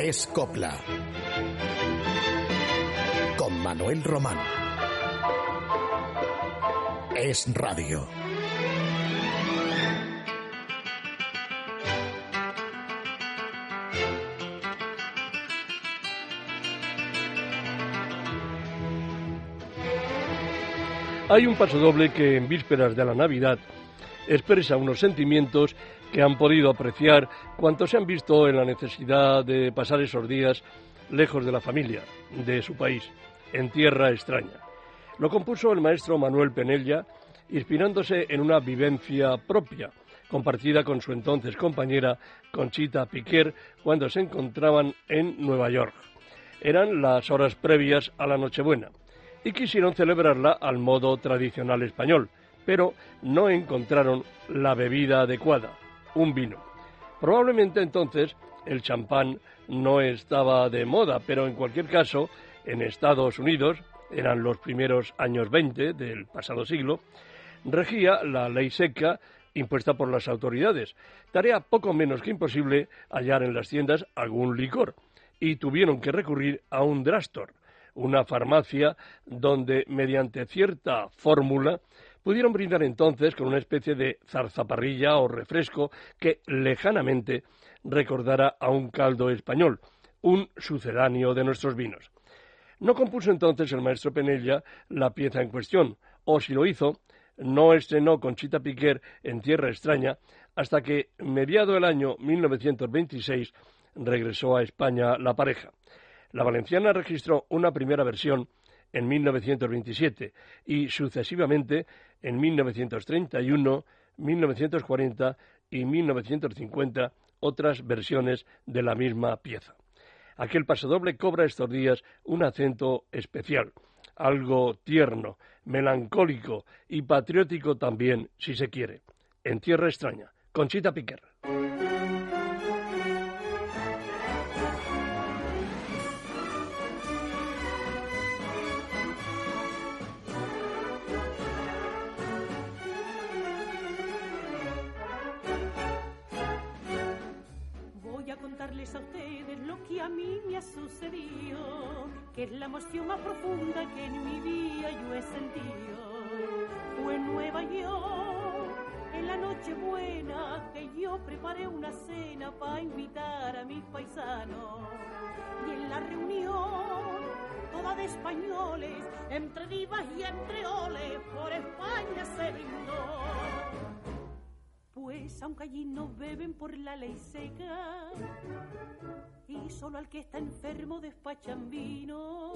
Es Copla. Con Manuel Román. Es Radio. Hay un paso doble que en vísperas de la Navidad expresa unos sentimientos que han podido apreciar cuantos se han visto en la necesidad de pasar esos días lejos de la familia, de su país, en tierra extraña. Lo compuso el maestro Manuel Penella, inspirándose en una vivencia propia, compartida con su entonces compañera Conchita Piquer cuando se encontraban en Nueva York. Eran las horas previas a la Nochebuena y quisieron celebrarla al modo tradicional español, pero no encontraron la bebida adecuada, un vino. Probablemente entonces el champán no estaba de moda, pero en cualquier caso, en Estados Unidos, eran los primeros años 20 del pasado siglo, regía la ley seca impuesta por las autoridades, tarea poco menos que imposible hallar en las tiendas algún licor, y tuvieron que recurrir a un drastor, una farmacia donde, mediante cierta fórmula, pudieron brindar entonces con una especie de zarzaparrilla o refresco que lejanamente recordara a un caldo español, un sucedáneo de nuestros vinos. No compuso entonces el maestro Penella la pieza en cuestión, o si lo hizo, no estrenó Conchita Piquer en Tierra Extraña hasta que, mediado el año 1926, regresó a España la pareja. La valenciana registró una primera versión en 1927 y sucesivamente en 1931, 1940 y 1950 otras versiones de la misma pieza. Aquel pasodoble cobra estos días un acento especial, algo tierno, melancólico y patriótico también, si se quiere. En tierra extraña, Conchita Piquer. Que es la emoción más profunda que en mi vida yo he sentido. Fue en Nueva York, en la noche buena, que yo preparé una cena para invitar a mis paisanos. Y en la reunión, toda de españoles, entre divas y entre oles, por España se brindó. Pues aunque allí no beben por la ley seca, y solo al que está enfermo despachan vino.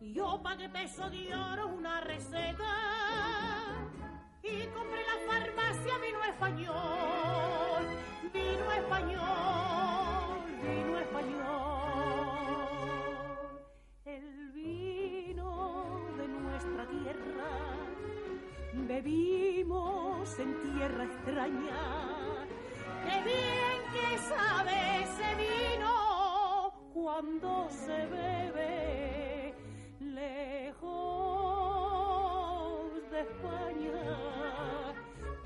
Yo pagué peso de oro una receta y compré la farmacia vino español, vino español, vino español. El vino de nuestra tierra bebimos en tierra extraña. Qué bien que sabe ese vino cuando se bebe lejos de España.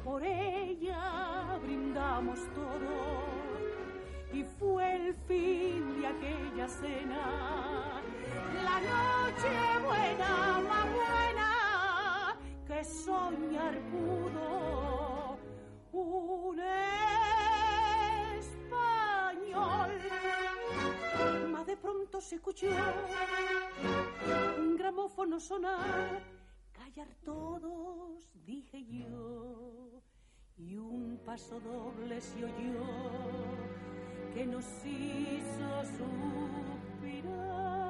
Por ella brindamos todos y fue el fin de aquella cena. La noche buena, buena soñar pudo. Un de pronto se escuchó un gramófono sonar. Callar todos, dije yo, y un paso doble se oyó que nos hizo suspirar.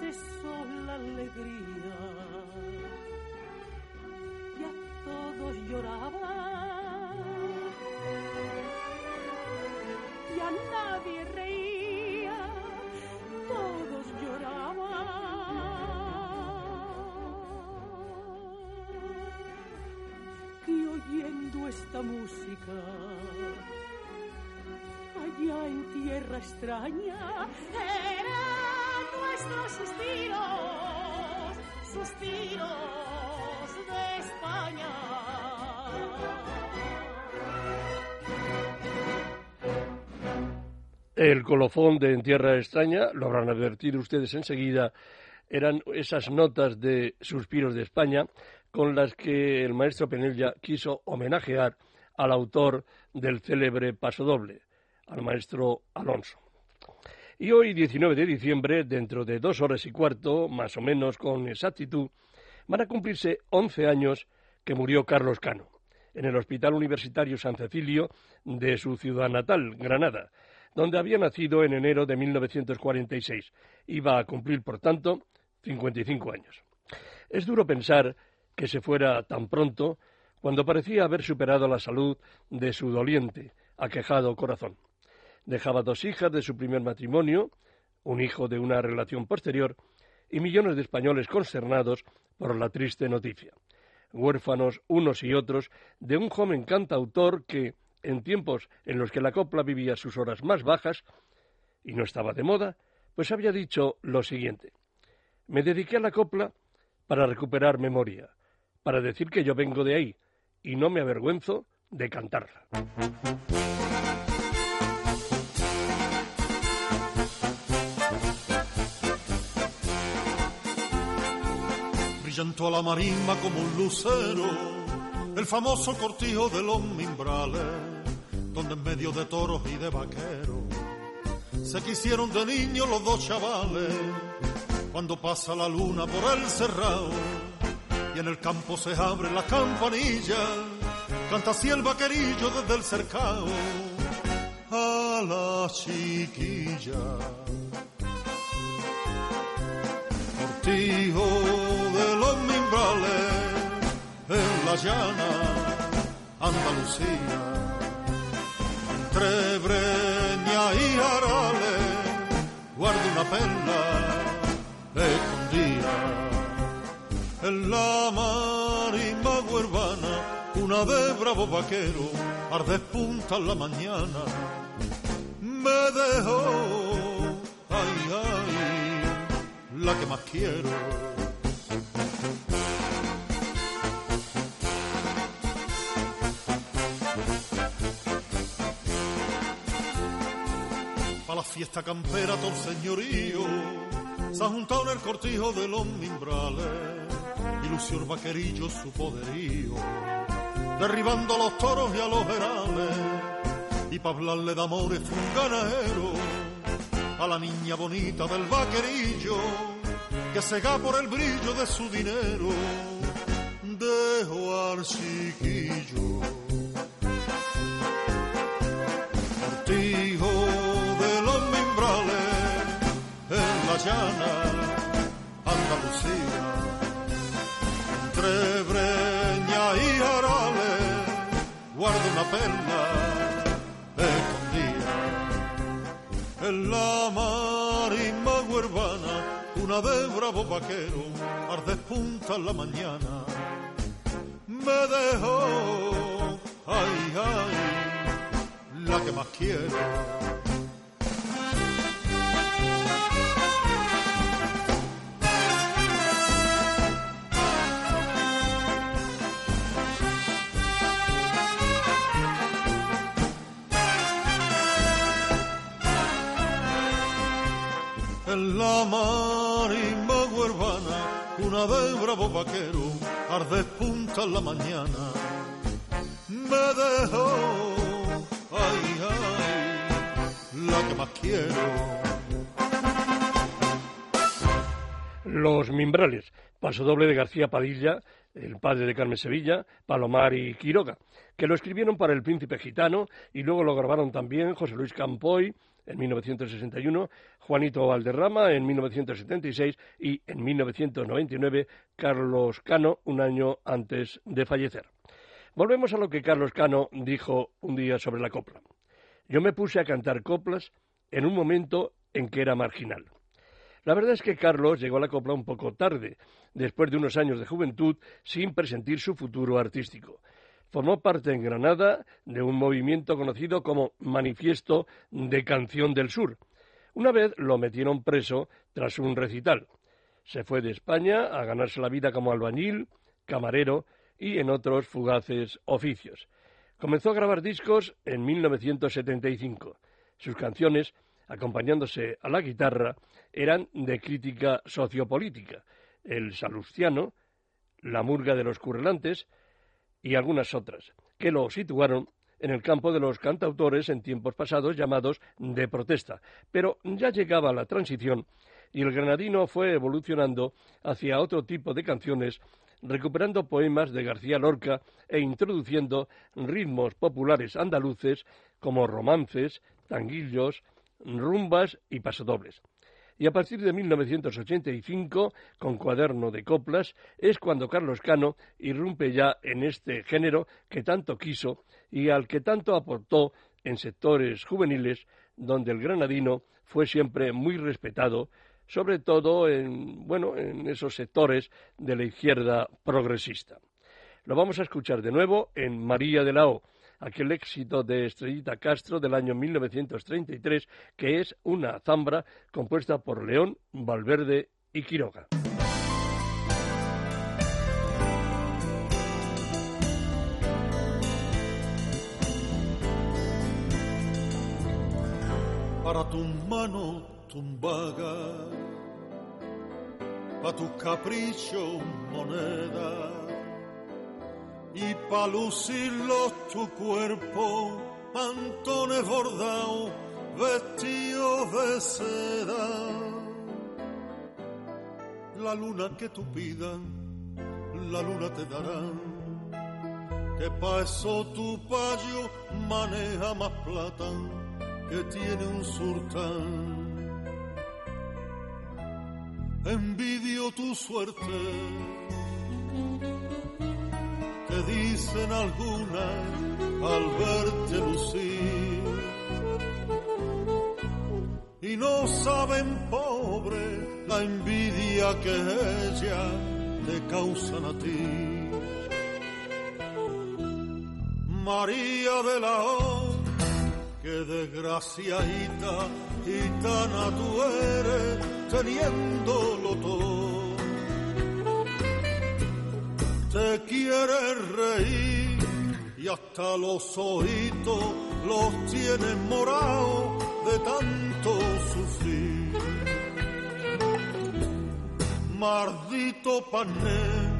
Cesó la alegría. Y a todos lloraban nadie reía, todos lloraban. Y oyendo esta música, allá en tierra extraña, eran nuestros suspiros, suspiros de España. El colofón de En Tierra Extraña, lo habrán advertido ustedes enseguida, eran esas notas de Suspiros de España con las que el maestro Penella quiso homenajear al autor del célebre paso doble, al maestro Alonso. Y hoy, 19 de diciembre, dentro de dos horas y cuarto, más o menos con exactitud, van a cumplirse 11 años que murió Carlos Cano, en el Hospital Universitario San Cecilio de su ciudad natal, Granada, donde había nacido en enero de 1946. Iba a cumplir, por tanto, 55 años. Es duro pensar que se fuera tan pronto cuando parecía haber superado la salud de su doliente, aquejado corazón. Dejaba dos hijas de su primer matrimonio, un hijo de una relación posterior y millones de españoles consternados por la triste noticia. Huérfanos unos y otros de un joven cantautor que, en tiempos en los que la copla vivía sus horas más bajas y no estaba de moda, pues había dicho lo siguiente. Me dediqué a la copla para recuperar memoria, para decir que yo vengo de ahí y no me avergüenzo de cantarla. Brillantó a la marisma como un lucero, el famoso cortijo de los mimbrales, donde en medio de toros y de vaqueros se quisieron de niños los dos chavales cuando pasa la luna por el cerrado y en el campo se abre la campanilla, canta así el vaquerillo desde el cercado a la chiquilla. Cortijo los mimbrales en la llana Andalucía, entre Breña y Arales, guarda una perla escondía en la marimba huervana, una de bravo vaquero, arde punta en la mañana, me dejó, ay, ay, la que más quiero. La fiesta campera todo señorío. Se ha juntado en el cortijo de los mimbrales. Y lució el vaquerillo su poderío, derribando a los toros y a los herales, y pa' hablarle de amores fue un ganadero. A la niña bonita del vaquerillo, que se ga por el brillo de su dinero, dejo al chiquillo. Llana Andalucía, entre Breña y Arales, guarda una perla escondida. En la marisma huervana, una de bravo vaquero, arde punta en la mañana, me dejó, ay, ay, la que más quiero. En la marimba huervana, una de bravo vaquero, arde punta en la mañana. Me dejó, ay, ay, la que más quiero. Los Mimbrales, paso doble de García Padilla, el padre de Carmen Sevilla, Palomar y Quiroga, que lo escribieron para el príncipe gitano y luego lo grabaron también José Luis Campoy en 1961, Juanito Valderrama en 1976 y en 1999 Carlos Cano un año antes de fallecer. Volvemos a lo que Carlos Cano dijo un día sobre la copla. Yo me puse a cantar coplas en un momento en que era marginal. La verdad es que Carlos llegó a la copla un poco tarde, después de unos años de juventud, sin presentir su futuro artístico. Formó parte en Granada de un movimiento conocido como Manifiesto de Canción del Sur. Una vez lo metieron preso tras un recital. Se fue de España a ganarse la vida como albañil, camarero y en otros fugaces oficios. Comenzó a grabar discos en 1975. Sus canciones acompañándose a la guitarra, eran de crítica sociopolítica. El Salustiano, La Murga de los Currelantes y algunas otras, que lo situaron en el campo de los cantautores en tiempos pasados llamados de protesta. Pero ya llegaba la transición y el granadino fue evolucionando hacia otro tipo de canciones, recuperando poemas de García Lorca e introduciendo ritmos populares andaluces como romances, tanguillos, rumbas y pasodobles. Y a partir de 1985, con Cuaderno de Coplas, es cuando Carlos Cano irrumpe ya en este género que tanto quiso y al que tanto aportó en sectores juveniles donde el granadino fue siempre muy respetado, sobre todo en, bueno, en esos sectores de la izquierda progresista. Lo vamos a escuchar de nuevo en María de la O, aquel éxito de Estrellita Castro del año 1933, que es una zambra compuesta por León, Valverde y Quiroga. Para tu mano tumbaga, para tu capricho moneda y pa' lucirlo tu cuerpo, mantones bordados, vestidos de seda. La luna que tú pidas, la luna te dará, que pa' eso tu payo maneja más plata que tiene un sultán. Envidio tu suerte te dicen algunas al verte lucir. Y no saben, pobre, la envidia que ella te causan a ti. María de la O, que desgraciadita gitana tú eres, teniéndolo todo te quiere reír y hasta los ojitos los tiene morados de tanto sufrir. Maldito pané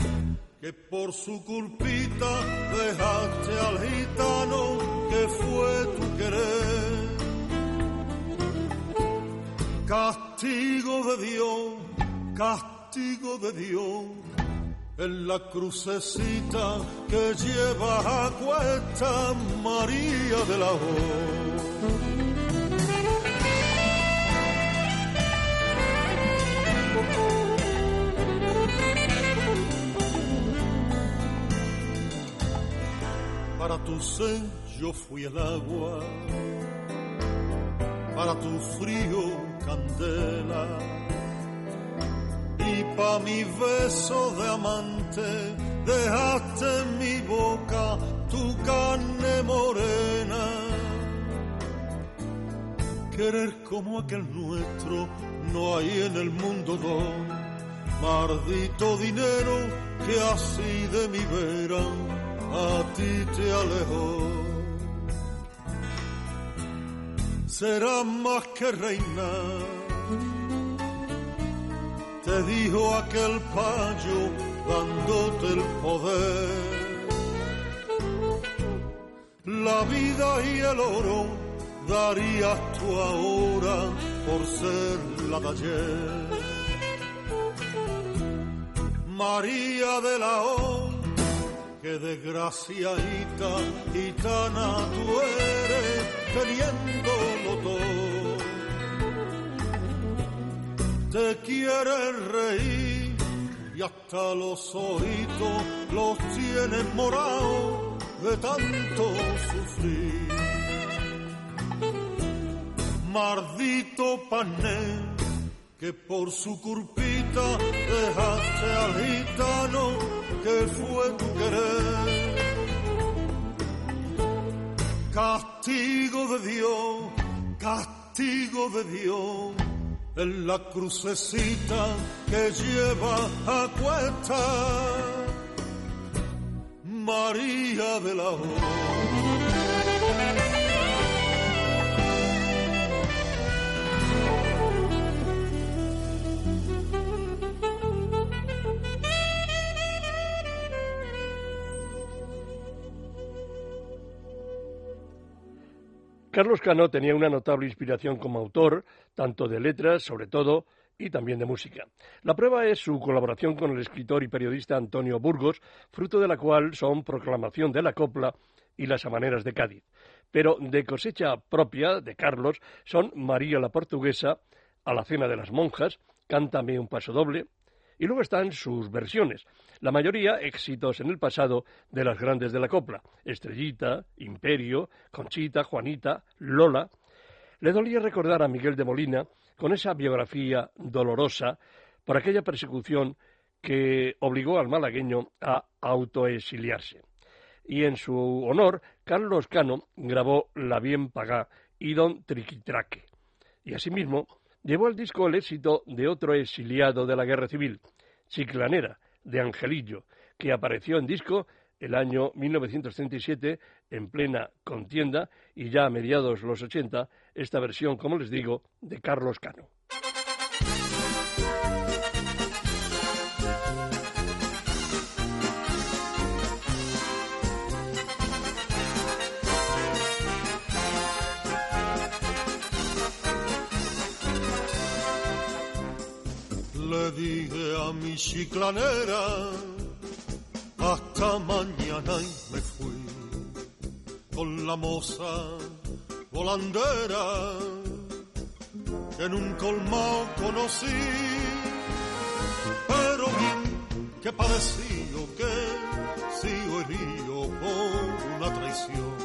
que por su culpita dejaste al gitano que fue tu querer. Castigo de Dios, castigo de Dios en la crucecita que lleva a cuesta María de la O. Para tu sed yo fui el agua, para tu frío candela pa' mi beso de amante dejaste en mi boca tu carne morena. Querer como aquel nuestro no hay en el mundo dos. Maldito dinero que así de mi vera a ti te alejó. Será más que reinar te dijo aquel payo dándote el poder. La vida y el oro darías tú ahora por ser la de. María de la O, que desgraciadita gitana tú eres, teniéndolo todo te quieren reír y hasta los ojitos los tienes morados de tanto sufrir. Maldito pané que por su culpita dejaste al gitano que fue tu querer. Castigo de Dios, castigo de Dios en la crucecita que lleva a cuesta María de la O. Carlos Cano tenía una notable inspiración como autor, tanto de letras, sobre todo, y también de música. La prueba es su colaboración con el escritor y periodista Antonio Burgos, fruto de la cual son Proclamación de la Copla y Las Amaneras de Cádiz. Pero de cosecha propia de Carlos son María la Portuguesa, A la Cena de las Monjas, Cántame un paso doble, y luego están sus versiones, la mayoría éxitos en el pasado de las grandes de la copla, Estrellita, Imperio, Conchita, Juanita, Lola. Le dolía recordar a Miguel de Molina con esa biografía dolorosa por aquella persecución que obligó al malagueño a autoexiliarse. Y en su honor, Carlos Cano grabó La Bien Pagá y Don Triquitraque. Y asimismo, llevó al disco el éxito de otro exiliado de la Guerra Civil, Chiclanera, de Angelillo, que apareció en disco el año 1937 en plena contienda y ya a mediados los 80 esta versión, como les digo, de Carlos Cano. Chiclanera. Hasta mañana y me fui con la moza volandera. Que en un conocí, pero bien que pareció que sigo herido por una traición,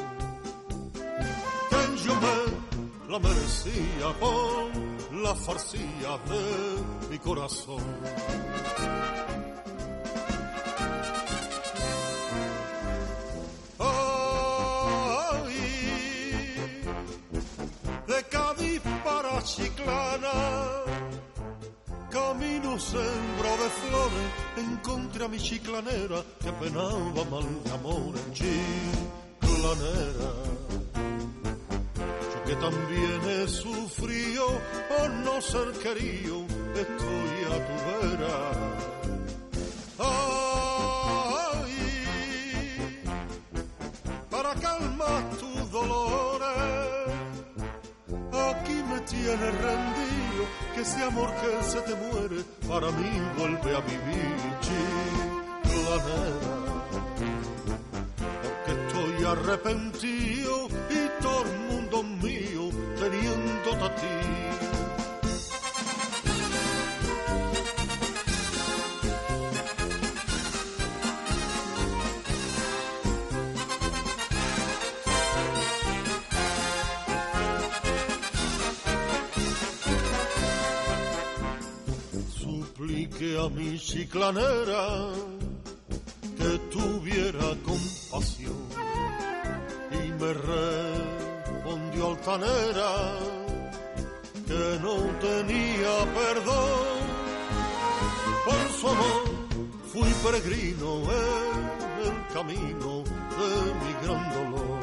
que yo me la merecía por la farcía de mi corazón. chiclana. Camino sembro de flores, encontré a mi chiclanera que penaba mal de amor en chiclanera. Que también he sufrido por no ser querido, estoy a tu vera. Ay, para calmar tus dolores aquí me tiene rendido, que ese amor que se te muere, para mí vuelve a vivir, chiclanera. Porque estoy arrepentido y todo mundo mío teniéndote a ti. que a mi chiclanera que tuviera compasión y me respondió altanera que no tenía perdón por su amor fui peregrino en el camino de mi gran dolor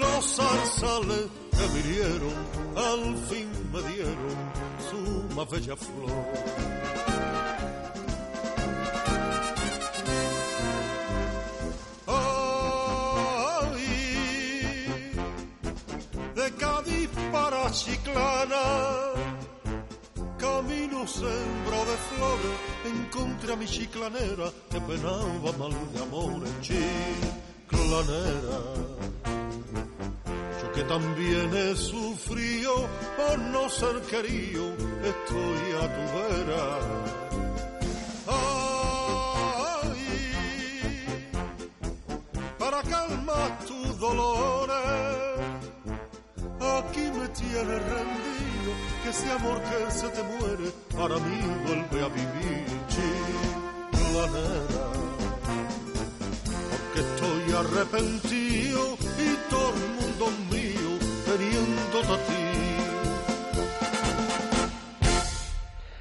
los zarzales que vinieron al fin me dieron su más bella flor. Chiclana, camino sembro de flores, encontré a mi chiclanera que penaba mal de amor en chiclanera que también he sufrido por no ser querido, estoy a tu vera. Rendido, que ese amor que se te muere, para mí vuelve a vivir, chiclanera. Porque estoy arrepentido y todo el mundo mío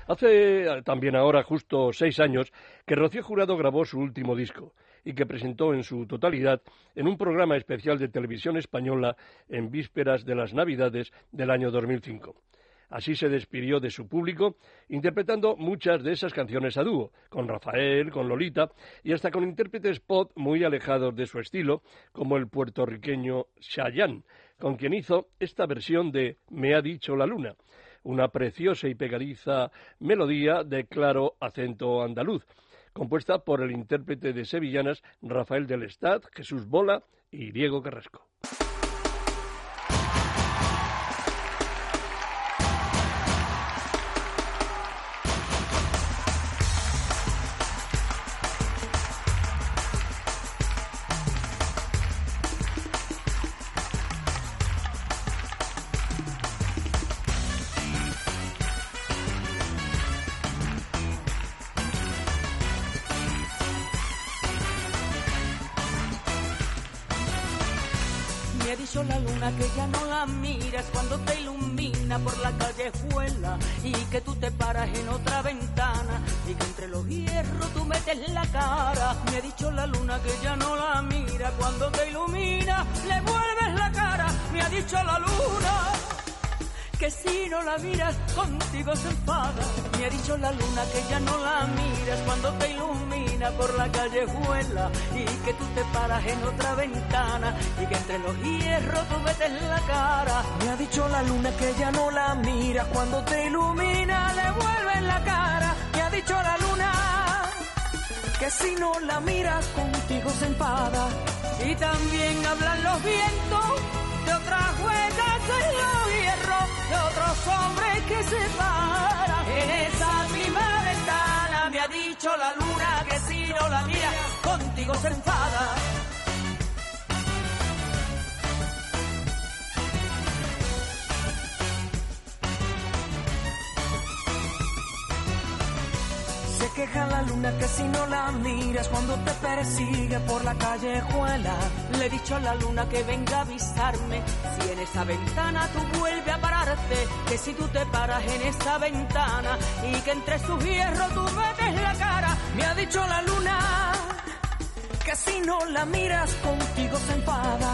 Hace eh, también ahora justo seis años que Rocío Jurado grabó su último disco y que presentó en su totalidad en un programa especial de televisión española en vísperas de las Navidades del año 2005. Así se despidió de su público, interpretando muchas de esas canciones a dúo, con Rafael, con Lolita y hasta con intérpretes pop muy alejados de su estilo, como el puertorriqueño Chayanne, con quien hizo esta versión de Me ha dicho la luna, una preciosa y pegadiza melodía de claro acento andaluz, compuesta por el intérprete de sevillanas Rafael del Estad, Jesús Bola y Diego Carrasco. Contigo se enfada. Me ha dicho la luna que ya no la miras cuando te ilumina por la callejuela y que tú te paras en otra ventana y que entre los hierros tú metes la cara. Me ha dicho la luna que ya no la miras cuando te ilumina le vuelve la cara. Me ha dicho la luna que si no la miras contigo se enfada. Y también hablan los vientos otras huellas en los hierros de otros hombres que se paran en esa misma ventana. Me ha dicho la luna que si no la mira, contigo se enfada. Queja la luna que si no la miras cuando te persigue por la callejuela. Le he dicho a la luna que venga a avisarme si en esa ventana tú vuelves a pararte. Que si tú te paras en esa ventana y que entre sus hierros tú metes la cara. Me ha dicho la luna que si no la miras contigo se enfada.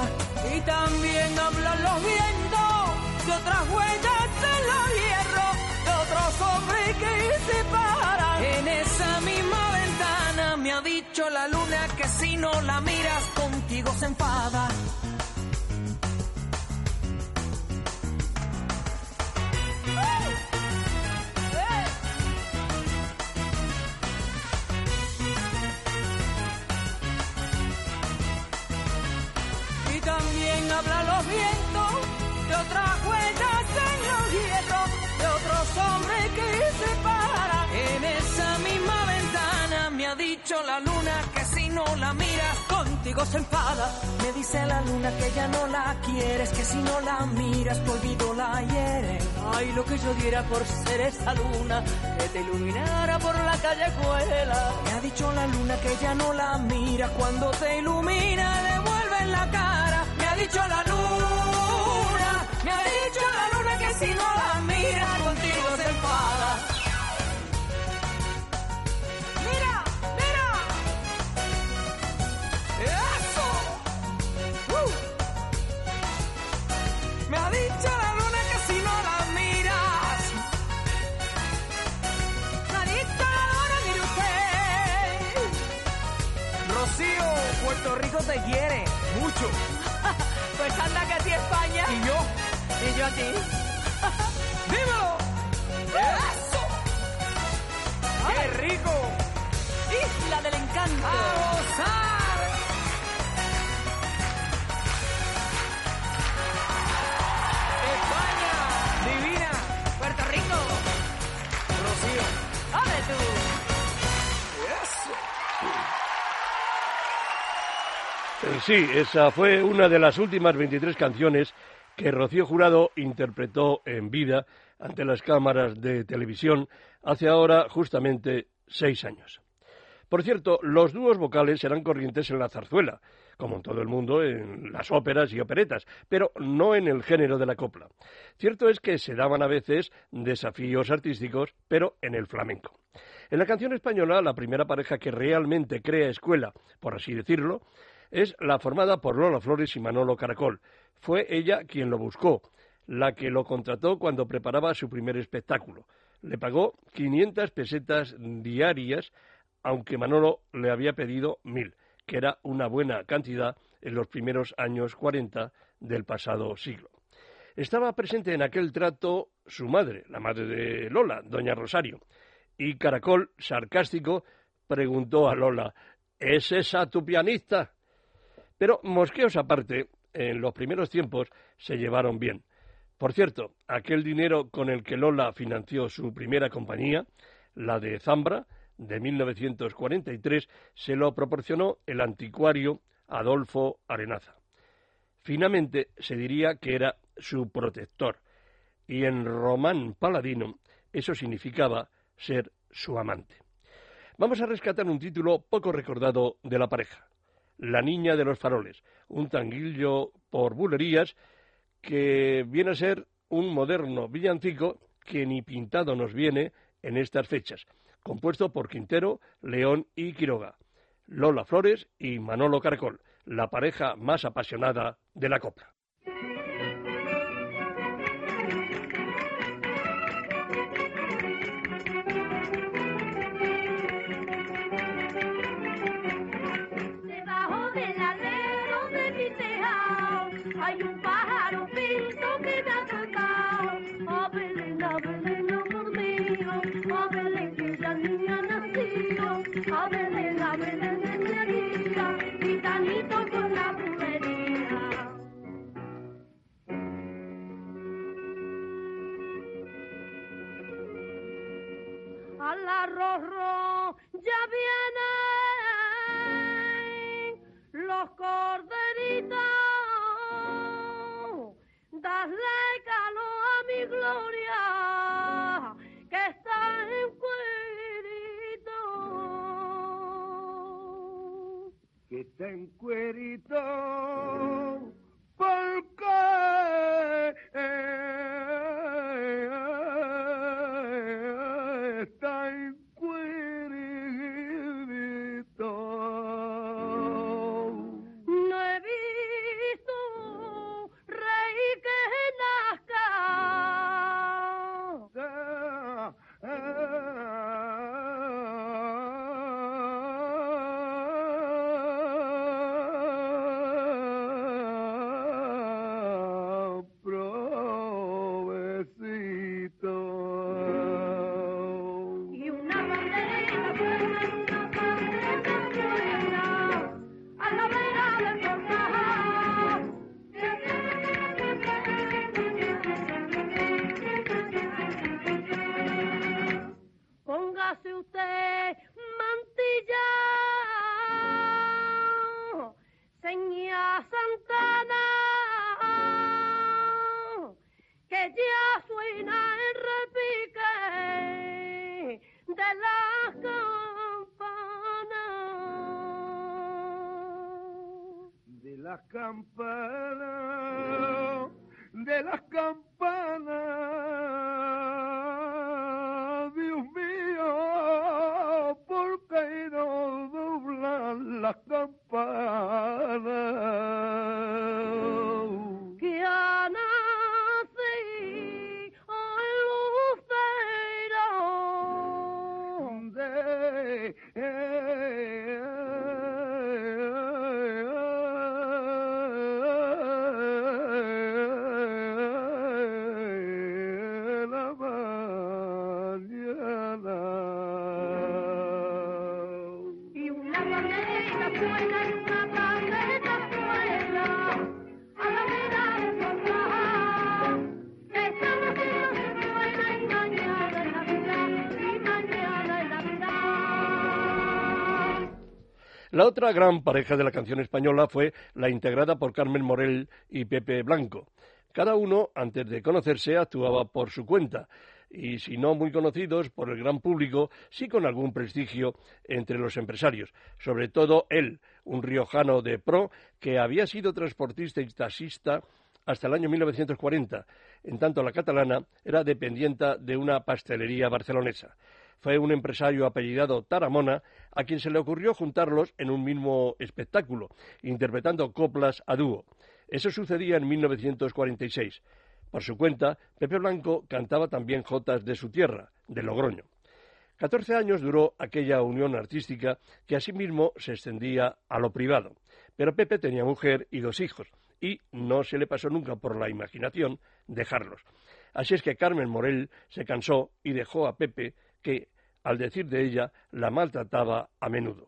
Y también hablan los vientos de otras huellas en los hierros de otros hombres que se paran en esa misma ventana me ha dicho la luna que si no la miras contigo se enfada. Me dice la luna que ya no la quieres, que si no la miras tu olvido la hiere. Ay, lo que yo diera por ser esa luna que te iluminara por la callejuela. Me ha dicho la luna que ya no la mira cuando te ilumina, devuelve la cara. Me ha dicho la luna, me ha dicho la luna que si no la mira contigo te quiere mucho. pues anda que a ti España. Y yo. Y yo a ti. ¡Dímelo! ¡Eso! ¡Qué rico! Isla del encanto. ¡A gozar! Sí, esa fue una de las últimas 23 canciones que Rocío Jurado interpretó en vida ante las cámaras de televisión hace ahora justamente seis años. Por cierto, los dúos vocales eran corrientes en la zarzuela, como en todo el mundo en las óperas y operetas, pero no en el género de la copla. Cierto es que se daban a veces desafíos artísticos, pero en el flamenco. En la canción española, la primera pareja que realmente crea escuela, por así decirlo, es la formada por Lola Flores y Manolo Caracol. Fue ella quien lo buscó, la que lo contrató cuando preparaba su primer espectáculo. Le pagó 500 pesetas diarias, aunque Manolo le había pedido mil, que era una buena cantidad en los primeros años 40 del pasado siglo. Estaba presente en aquel trato su madre, la madre de Lola, doña Rosario, y Caracol, sarcástico, preguntó a Lola, ¿es esa tu pianista? Pero mosqueos aparte, en los primeros tiempos se llevaron bien. Por cierto, aquel dinero con el que Lola financió su primera compañía, la de Zambra, de 1943, se lo proporcionó el anticuario Adolfo Arenaza. Finalmente se diría que era su protector, y en román paladino eso significaba ser su amante. Vamos a rescatar un título poco recordado de la pareja, La niña de los faroles, un tanguillo por bulerías que viene a ser un moderno villancico que ni pintado nos viene en estas fechas, compuesto por Quintero, León y Quiroga, Lola Flores y Manolo Caracol, la pareja más apasionada de la copla. Hay en de La otra gran pareja de la canción española fue la integrada por Carmen Morel y Pepe Blanco. Cada uno, antes de conocerse, actuaba por su cuenta, y si no muy conocidos por el gran público, sí con algún prestigio entre los empresarios, sobre todo él, un riojano de pro que había sido transportista y taxista hasta el año 1940, en tanto la catalana era dependienta de una pastelería barcelonesa. Fue un empresario apellidado Taramona a quien se le ocurrió juntarlos en un mismo espectáculo, interpretando coplas a dúo. Eso sucedía en 1946. Por su cuenta, Pepe Blanco cantaba también jotas de su tierra, de Logroño. Catorce años duró aquella unión artística que asimismo se extendía a lo privado. Pero Pepe tenía mujer y dos hijos, y no se le pasó nunca por la imaginación dejarlos. Así es que Carmen Morel se cansó y dejó a Pepe que, al decir de ella, la maltrataba a menudo.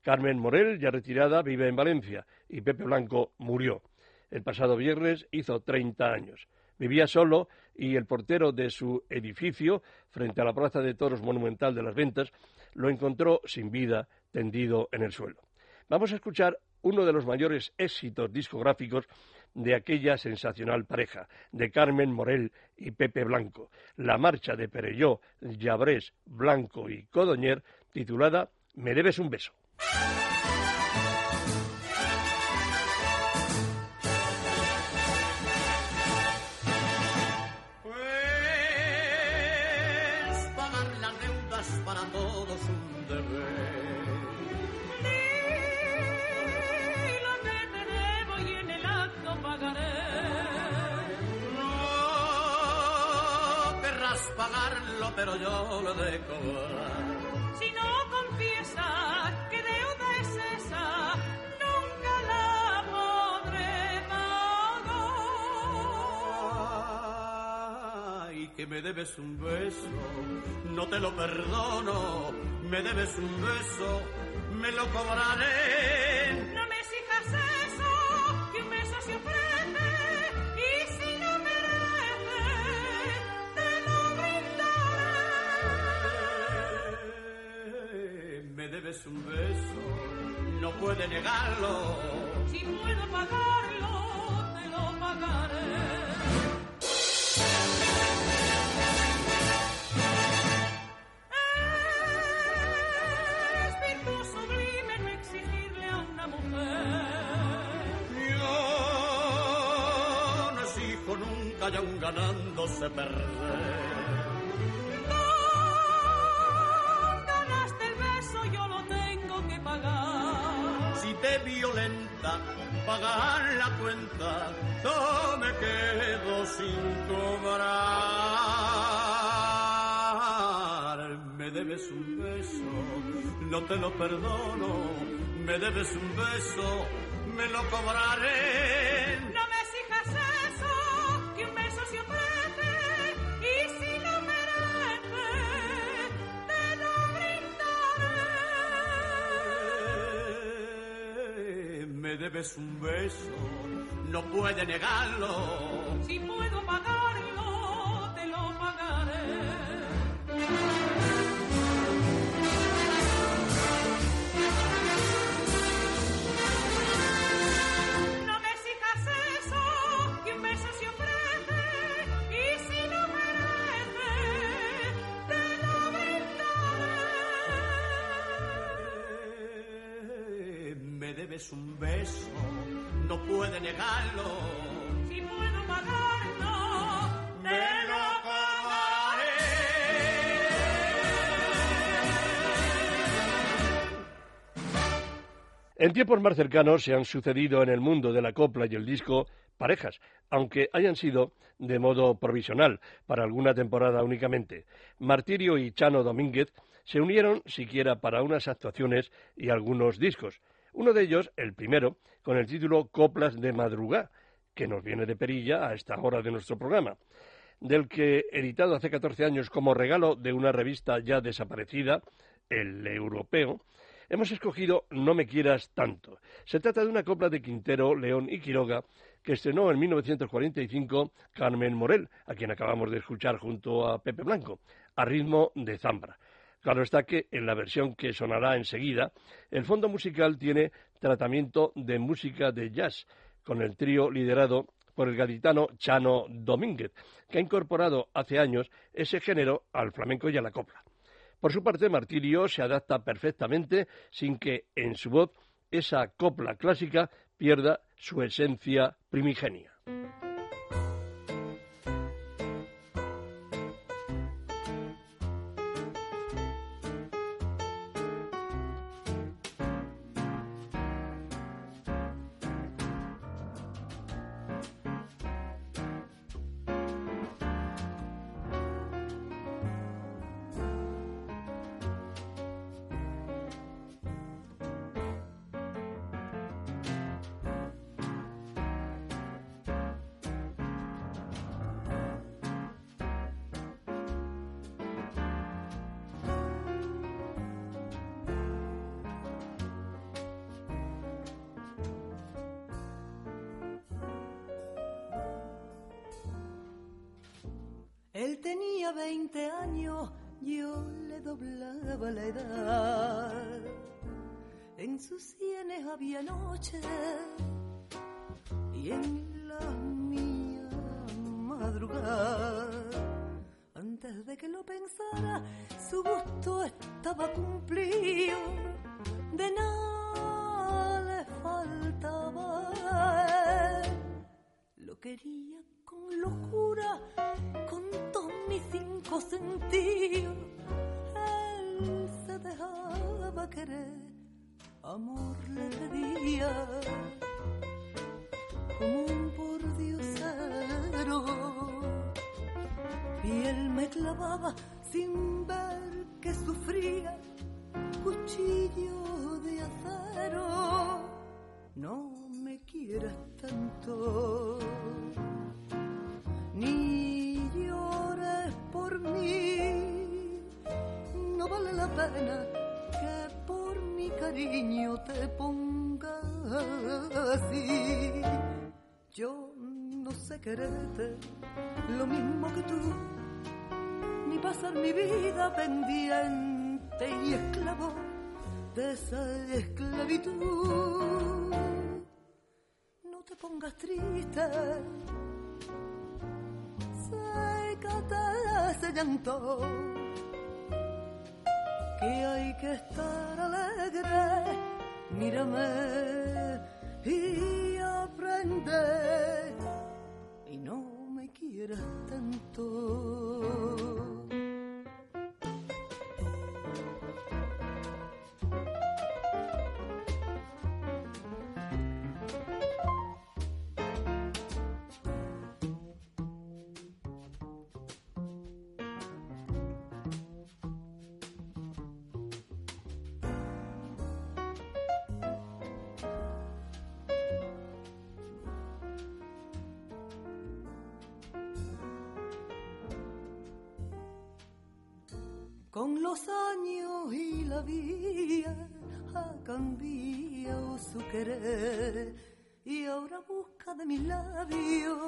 Carmen Morel, ya retirada, vive en Valencia y Pepe Blanco murió. El pasado viernes hizo 30 años. Vivía solo y el portero de su edificio, frente a la Plaza de Toros Monumental de las Ventas, lo encontró sin vida, tendido en el suelo. Vamos a escuchar uno de los mayores éxitos discográficos de aquella sensacional pareja, de Carmen Morel y Pepe Blanco, la marcha de Perelló, Llabrés, Blanco y Codoñer, titulada Me debes un beso. Pero yo lo de cobrar. Si no confiesas que deuda es esa, nunca la podré pagar. Ay, que me debes un beso, no te lo perdono. Me debes un beso, me lo cobraré. Puede negarlo. Si puedo pagarlo, violenta, pagar la cuenta, yo me quedo sin cobrar. Me debes un beso, no te lo perdono. Me debes un beso, me lo cobraré. Debes un beso, no puede negarlo. Si puedo pagarlo, En tiempos más cercanos se han sucedido en el mundo de la copla y el disco parejas, aunque hayan sido de modo provisional, para alguna temporada únicamente. Martirio y Chano Domínguez se unieron siquiera para unas actuaciones y algunos discos. Uno de ellos, el primero, con el título Coplas de Madrugá, que nos viene de perilla a esta hora de nuestro programa, del que, editado hace 14 años como regalo de una revista ya desaparecida, el Europeo, hemos escogido No me quieras tanto. Se trata de una copla de Quintero, León y Quiroga que estrenó en 1945 Carmen Morel, a quien acabamos de escuchar junto a Pepe Blanco, a ritmo de zambra. Claro está que en la versión que sonará enseguida, el fondo musical tiene tratamiento de música de jazz, con el trío liderado por el gaditano Chano Domínguez, que ha incorporado hace años ese género al flamenco y a la copla. Por su parte, Martirio se adapta perfectamente sin que en su voz esa copla clásica pierda su esencia primigenia. Él tenía 20 años, yo le doblaba la edad. En sus sienes había noche y en la mía madrugada. Antes de que lo pensara, su gusto estaba cumplido. De nada le faltaba. Lo quería locura, con todos mis cinco sentidos. Él se dejaba querer, amor le pedía, como un pordiosero. Y él me clavaba sin ver que sufría, cuchillo de acero. No me quieras tanto ni llores por mí. No vale la pena que por mi cariño te ponga así. Yo no sé quererte lo mismo que tú, ni pasar mi vida pendiente y esclavo de esa esclavitud. No te pongas triste llanto que hay que estar alegre mírame y aprende. Y no me quieras tanto Con los años y la vida ha cambiado su querer y ahora busca de mis labios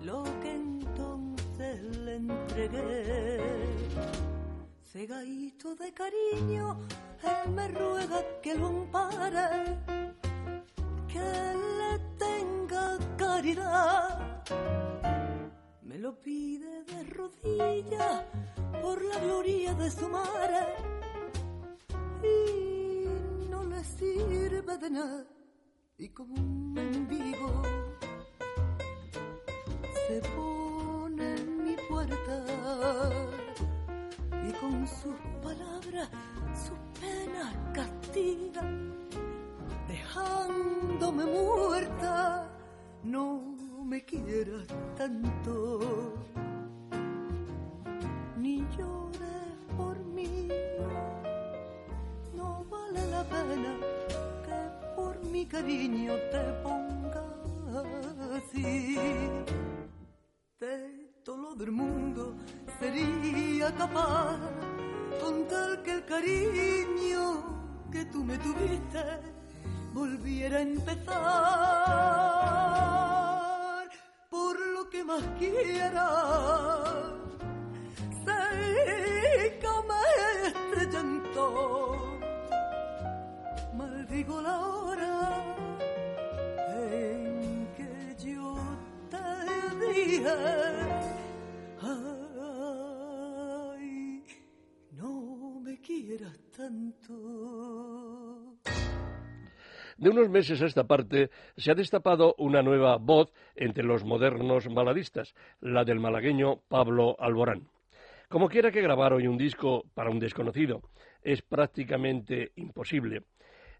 lo que entonces le entregué. Cegadito de cariño, él me ruega que lo ampare, que le tenga caridad. Me lo pide por la gloria de su madre y no le sirve de nada. Y como un mendigo se pone en mi puerta. Y con sus palabras sus penas castiga dejándome muerta. No me quieras tanto llores por mí. No vale la pena que por mi cariño te ponga así. De todo del mundo sería capaz con tal que el cariño que tú me tuviste volviera a empezar por lo que más quiera no me tanto. De unos meses a esta parte se ha destapado una nueva voz entre los modernos maladistas, la del malagueño Pablo Alborán. Como quiera que grabar hoy un disco para un desconocido es prácticamente imposible.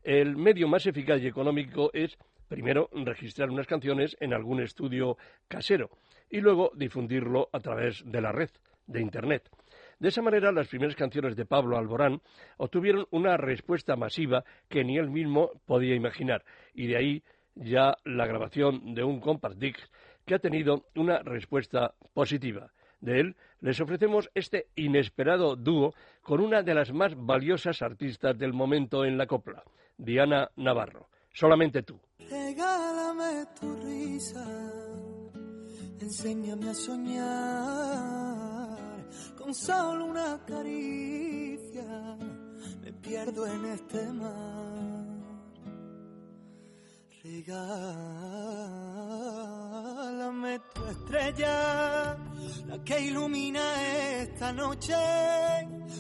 El medio más eficaz y económico es, primero, registrar unas canciones en algún estudio casero y luego difundirlo a través de la red, de Internet. De esa manera, las primeras canciones de Pablo Alborán obtuvieron una respuesta masiva que ni él mismo podía imaginar, y de ahí ya la grabación de un compact disc que ha tenido una respuesta positiva. De él les ofrecemos este inesperado dúo con una de las más valiosas artistas del momento en la copla, Diana Navarro. Solamente tú. Regálame tu risa Enséñame a soñar con solo una caricia. Me pierdo en este mar. Regálame tu estrella, la que ilumina esta noche,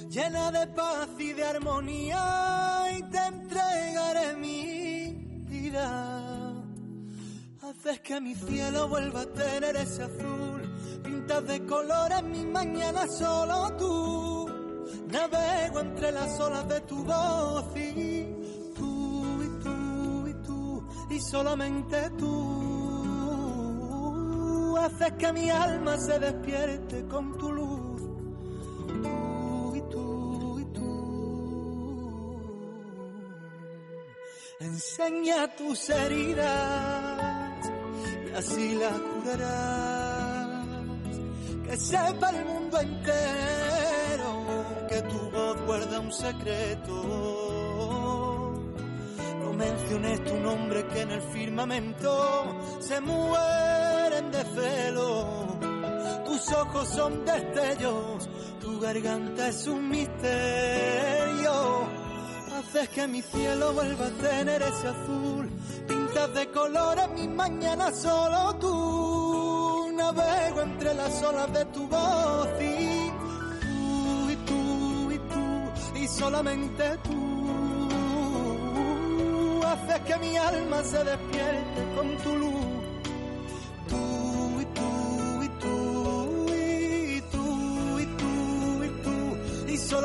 llena de paz y de armonía, y te entregaré mi vida. Haces que mi cielo vuelva a tener ese azul, pintas de colores mi mañana solo tú. Navego entre las olas de tu voz y tú y tú y tú y solamente tú. Haces que mi alma se despierte con tu luz. Tú y tú y tú. Enseña tus heridas y así las curarás. Que sepa el mundo entero que tu voz guarda un secreto. No menciones tu nombre que en el firmamento se mueren de celo. Tus ojos son destellos, tu garganta es un misterio. Haces que mi cielo vuelva a tener ese azul. Pintas de colores mis mañanas solo tú. Navego entre las olas de tu voz y tú y tú y tú y solamente tú. Haces que mi alma se despierte con tu luz.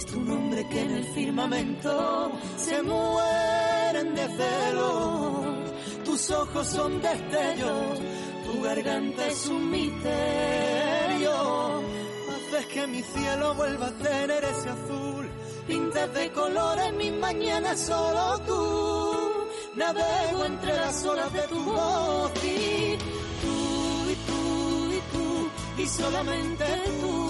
Menciones tu nombre que en el firmamento se mueren de celo. Tus ojos son destellos, tu garganta es un misterio. Haces que mi cielo vuelva a tener ese azul. Pintas de colores mis mañanas solo tú. Navego entre las olas de tu voz y tú y tú y tú y solamente tú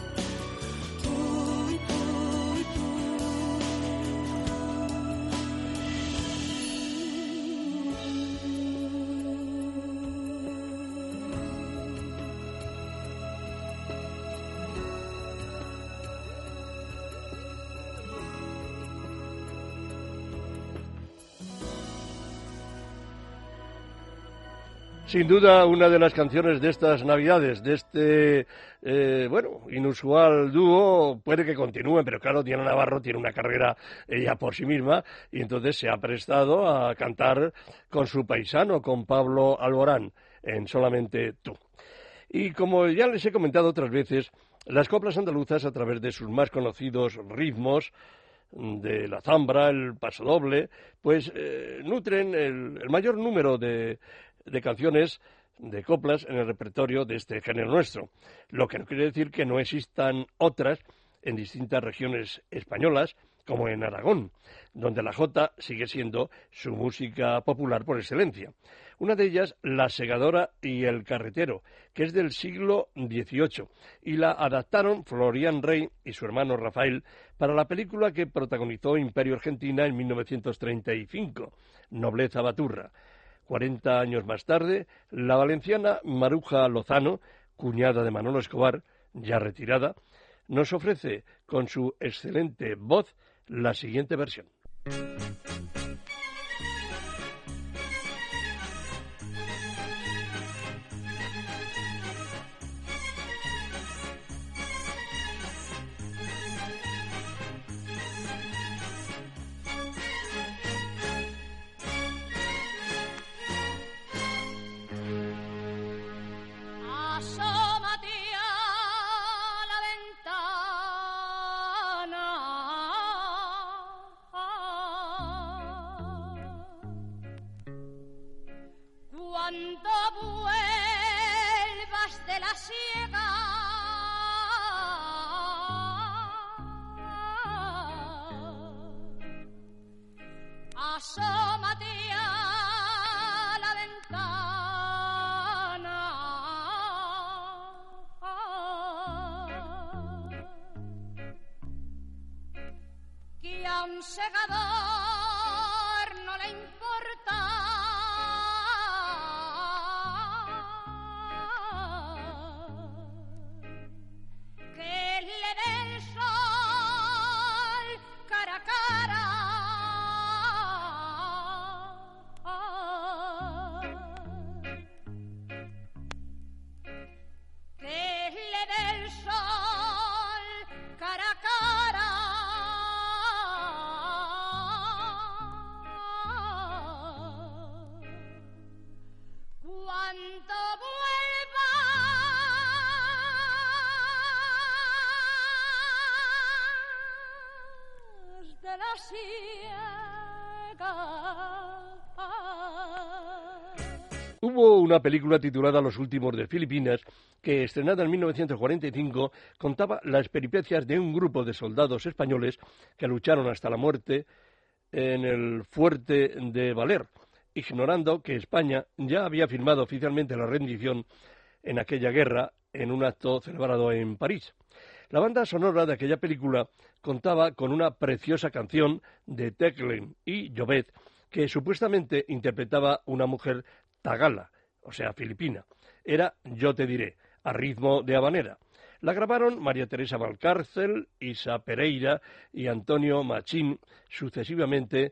Sin duda, una de las canciones de estas Navidades, de este, eh, bueno, inusual dúo, puede que continúen, pero claro, Diana Navarro tiene una carrera ella por sí misma y entonces se ha prestado a cantar con su paisano, con Pablo Alborán, en Solamente tú. Y como ya les he comentado otras veces, las coplas andaluzas, a través de sus más conocidos ritmos, de la zambra, el pasodoble, pues eh, nutren el, el mayor número de, de canciones de coplas en el repertorio de este género nuestro, lo que no quiere decir que no existan otras en distintas regiones españolas, como en Aragón, donde la jota sigue siendo su música popular por excelencia. Una de ellas, La segadora y el carretero, que es del siglo XVIII, y la adaptaron Florian Rey y su hermano Rafael para la película que protagonizó Imperio Argentina en 1935, Nobleza Baturra. Cuarenta años más tarde, la valenciana Maruja Lozano, cuñada de Manolo Escobar, ya retirada, nos ofrece con su excelente voz la siguiente versión. Una película titulada Los últimos de Filipinas que, estrenada en 1945, contaba las peripecias de un grupo de soldados españoles que lucharon hasta la muerte en el fuerte de Valer, ignorando que España ya había firmado oficialmente la rendición en aquella guerra en un acto celebrado en París. La banda sonora de aquella película contaba con una preciosa canción de Teclen y Jovet que supuestamente interpretaba una mujer tagala, o sea, filipina. Era Yo te diré, a ritmo de habanera. La grabaron María Teresa Valcárcel, Isa Pereira y Antonio Machín sucesivamente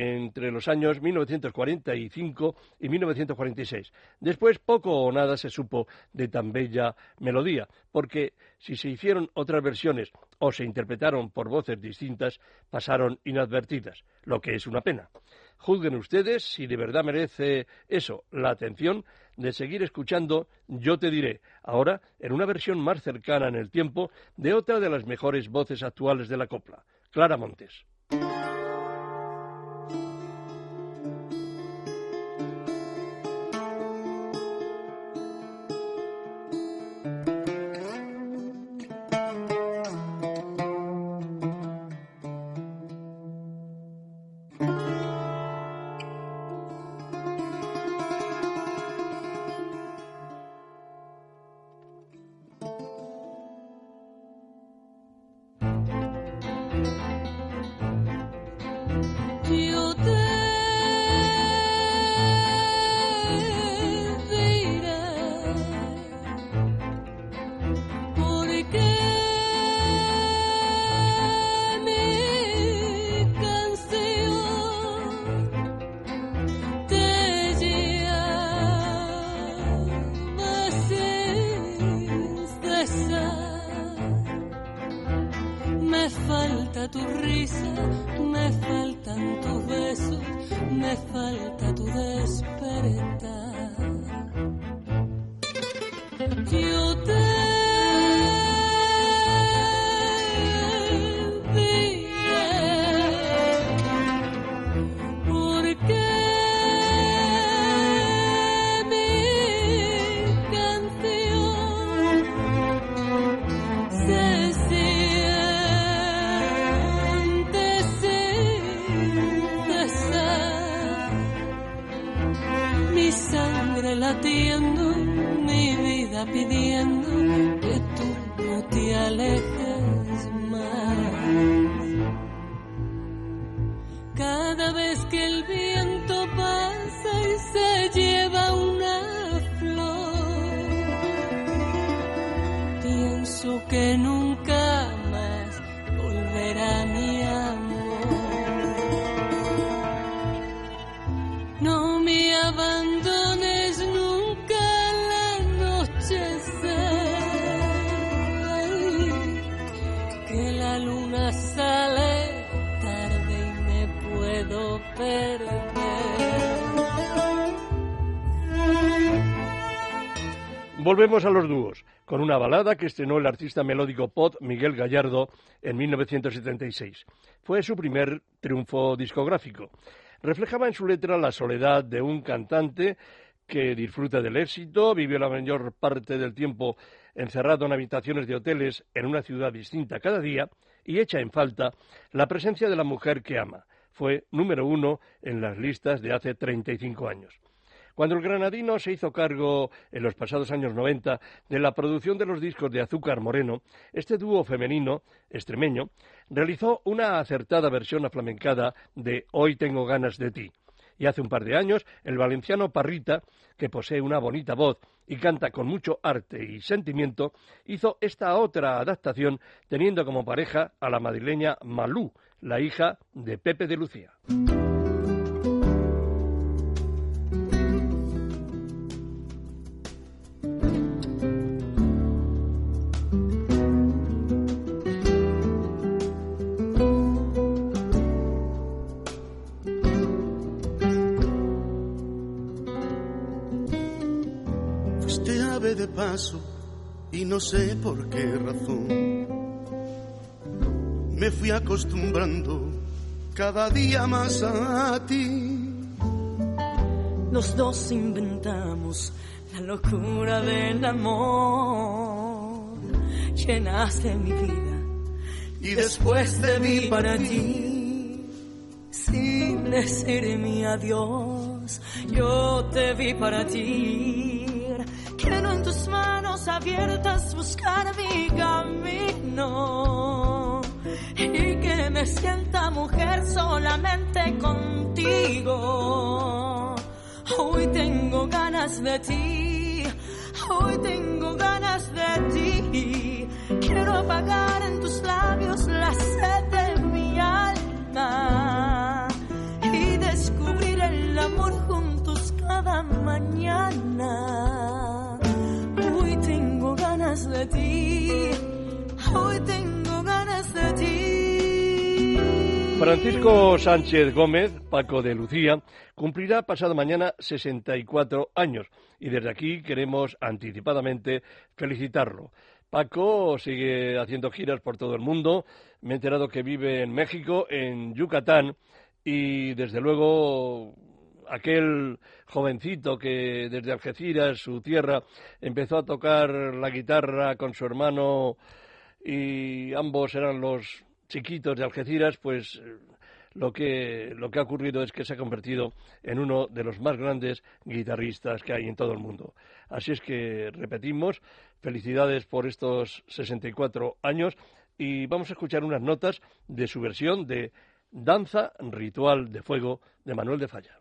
entre los años 1945 y 1946. Después poco o nada se supo de tan bella melodía, porque si se hicieron otras versiones o se interpretaron por voces distintas, pasaron inadvertidas, lo que es una pena. Juzguen ustedes si de verdad merece eso, la atención de seguir escuchando Yo te diré, ahora en una versión más cercana en el tiempo de otra de las mejores voces actuales de la copla, Clara Montes. Volvemos a los dúos, con una balada que estrenó el artista melódico pop Miguel Gallardo en 1976. Fue su primer triunfo discográfico. Reflejaba en su letra la soledad de un cantante que disfruta del éxito, vivió la mayor parte del tiempo encerrado en habitaciones de hoteles en una ciudad distinta cada día y echa en falta la presencia de la mujer que ama. Fue número uno en las listas de hace 35 años. Cuando el granadino se hizo cargo en los pasados años 90 de la producción de los discos de Azúcar Moreno, este dúo femenino, extremeño, realizó una acertada versión aflamencada de Hoy tengo ganas de ti. Y hace un par de años, el valenciano Parrita, que posee una bonita voz y canta con mucho arte y sentimiento, hizo esta otra adaptación teniendo como pareja a la madrileña Malú, la hija de Pepe de Lucía. No sé por qué razón. Me fui acostumbrando cada día más a ti. Los dos inventamos la locura del amor. Llenaste mi vida y después te vi para ti. Sin decirme adiós, yo te vi para ti. En tus manos abiertas buscar mi camino y que me sienta mujer solamente contigo. Hoy tengo ganas de ti, hoy tengo ganas de ti. Quiero apagar en tus labios Francisco Sánchez Gómez, Paco de Lucía, cumplirá pasado mañana 64 años y desde aquí queremos anticipadamente felicitarlo. Paco sigue haciendo giras por todo el mundo. Me he enterado que vive en México, en Yucatán, y desde luego aquel jovencito que desde Algeciras, su tierra, empezó a tocar la guitarra con su hermano y ambos eran los chiquitos de Algeciras, pues lo que, lo que ha ocurrido es que se ha convertido en uno de los más grandes guitarristas que hay en todo el mundo. Así es que repetimos, felicidades por estos 64 años y vamos a escuchar unas notas de su versión de Danza Ritual de Fuego de Manuel de Falla.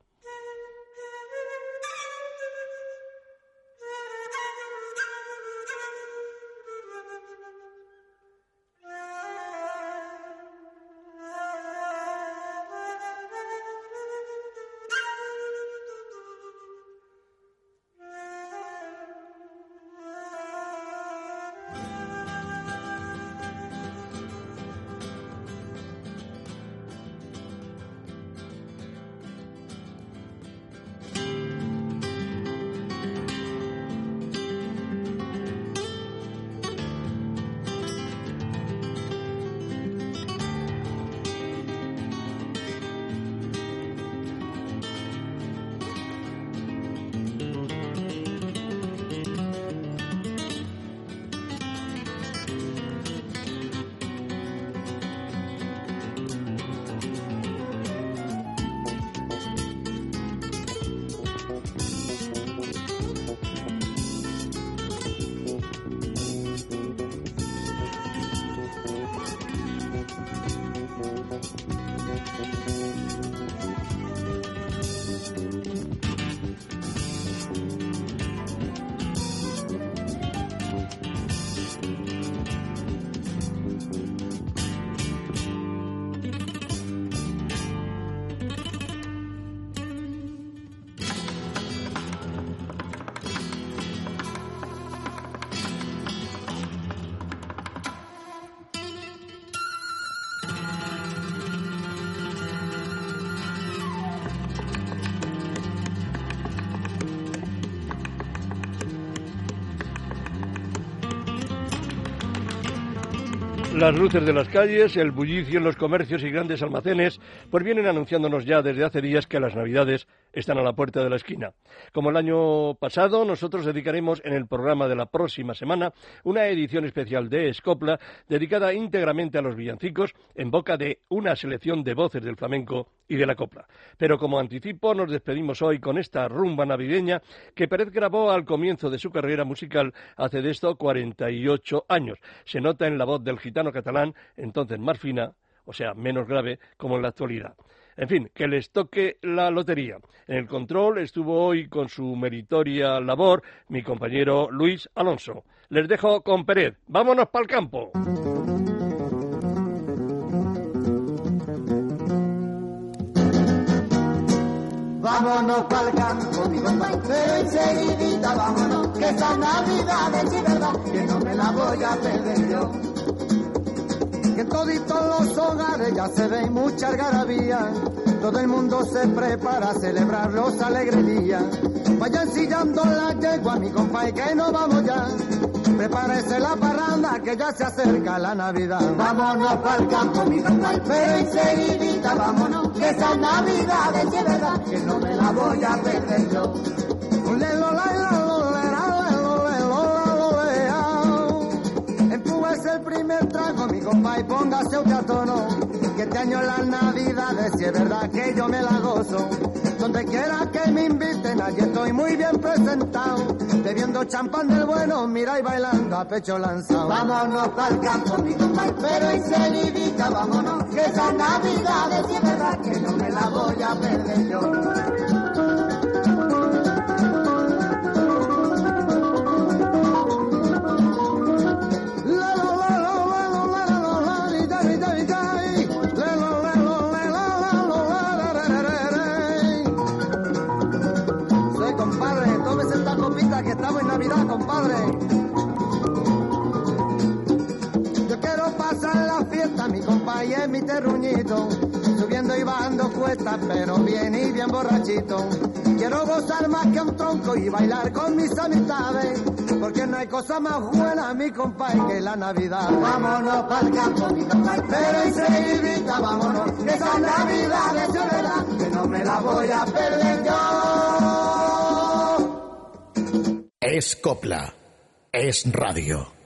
Las luces de las calles, el bullicio en los comercios y grandes almacenes, pues vienen anunciándonos ya desde hace días que las Navidades están a la puerta de la esquina. Como el año pasado, nosotros dedicaremos en el programa de la próxima semana una edición especial de Escopla dedicada íntegramente a los villancicos en boca de una selección de voces del flamenco y de la copla. Pero como anticipo, nos despedimos hoy con esta rumba navideña que Pérez grabó al comienzo de su carrera musical hace de esto 48 años. Se nota en la voz del gitano catalán, entonces más fina, o sea, menos grave, como en la actualidad. En fin, que les toque la lotería. En el control estuvo hoy con su meritoria labor mi compañero Luis Alonso. Les dejo con Pérez. Vámonos para el campo. Vámonos pa'l campo, mi enseguidita vámonos, que esta Navidad es verdad, que no me la voy a perder yo. Que toditos los hogares ya se ven mucha algarabía, todo el mundo se prepara a celebrar los alegrías. Vayan sillando la yegua, mi compadre, que no vamos ya. Prepárese la parranda que ya se acerca la Navidad. Vámonos pa'l campo, mi compadre, pero enseguidita vámonos, que esa Navidad es de verdad, que no me la voy a perder yo. Lelo, la, la, el primer trago, mi compadre, póngase un a tono. Que este año las navidades, si es verdad que yo me la gozo. Donde quiera que me inviten, allí estoy muy bien presentado. Bebiendo champán del bueno, mira y bailando a pecho lanzado. Vámonos pa'l campo, mi compadre, pero enseguidita vámonos. Que esa navidad si es verdad que no me la voy a perder yo. Mi terruñito, subiendo y bajando cuestas, pero bien y bien borrachito. Quiero gozar más que un tronco y bailar con mis amistades, porque no hay cosa más buena, mi compadre, que la Navidad. Vámonos pa'l campo, mi compadre, pero enseguidita vámonos, que esa Navidad es de verdad, que no me la voy a perder yo. Es copla. Es radio.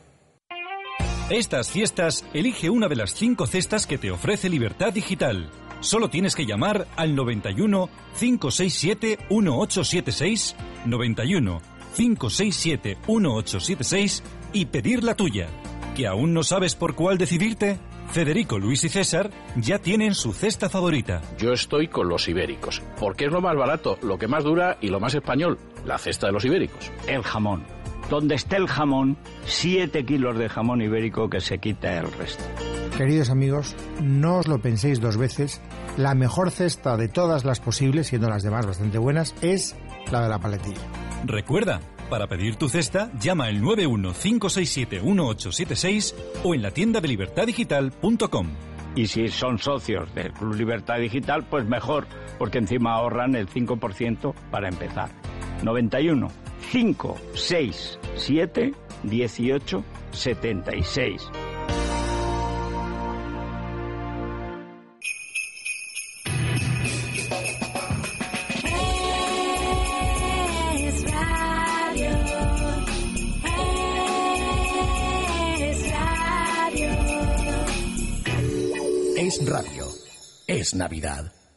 Estas fiestas, elige una de las cinco cestas que te ofrece Libertad Digital. Solo tienes que llamar al 91 567 1876, 91 567 1876 y pedir la tuya. ¿Que aún no sabes por cuál decidirte? Federico, Luis y César ya tienen su cesta favorita. Yo estoy con los ibéricos, porque es lo más barato, lo que más dura y lo más español, la cesta de los ibéricos. El jamón. Donde esté el jamón, 7 kilos de jamón ibérico que se quita el resto. Queridos amigos, no os lo penséis dos veces. La mejor cesta de todas las posibles, siendo las demás bastante buenas, es la de la paletilla. Recuerda, para pedir tu cesta, llama al 915671876 o en la tienda de libertaddigital.com. Y si son socios del Club Libertad Digital, pues mejor, porque encima ahorran el 5% para empezar. 91 567 18 76. Es radio. Es radio. Es radio. Es Navidad.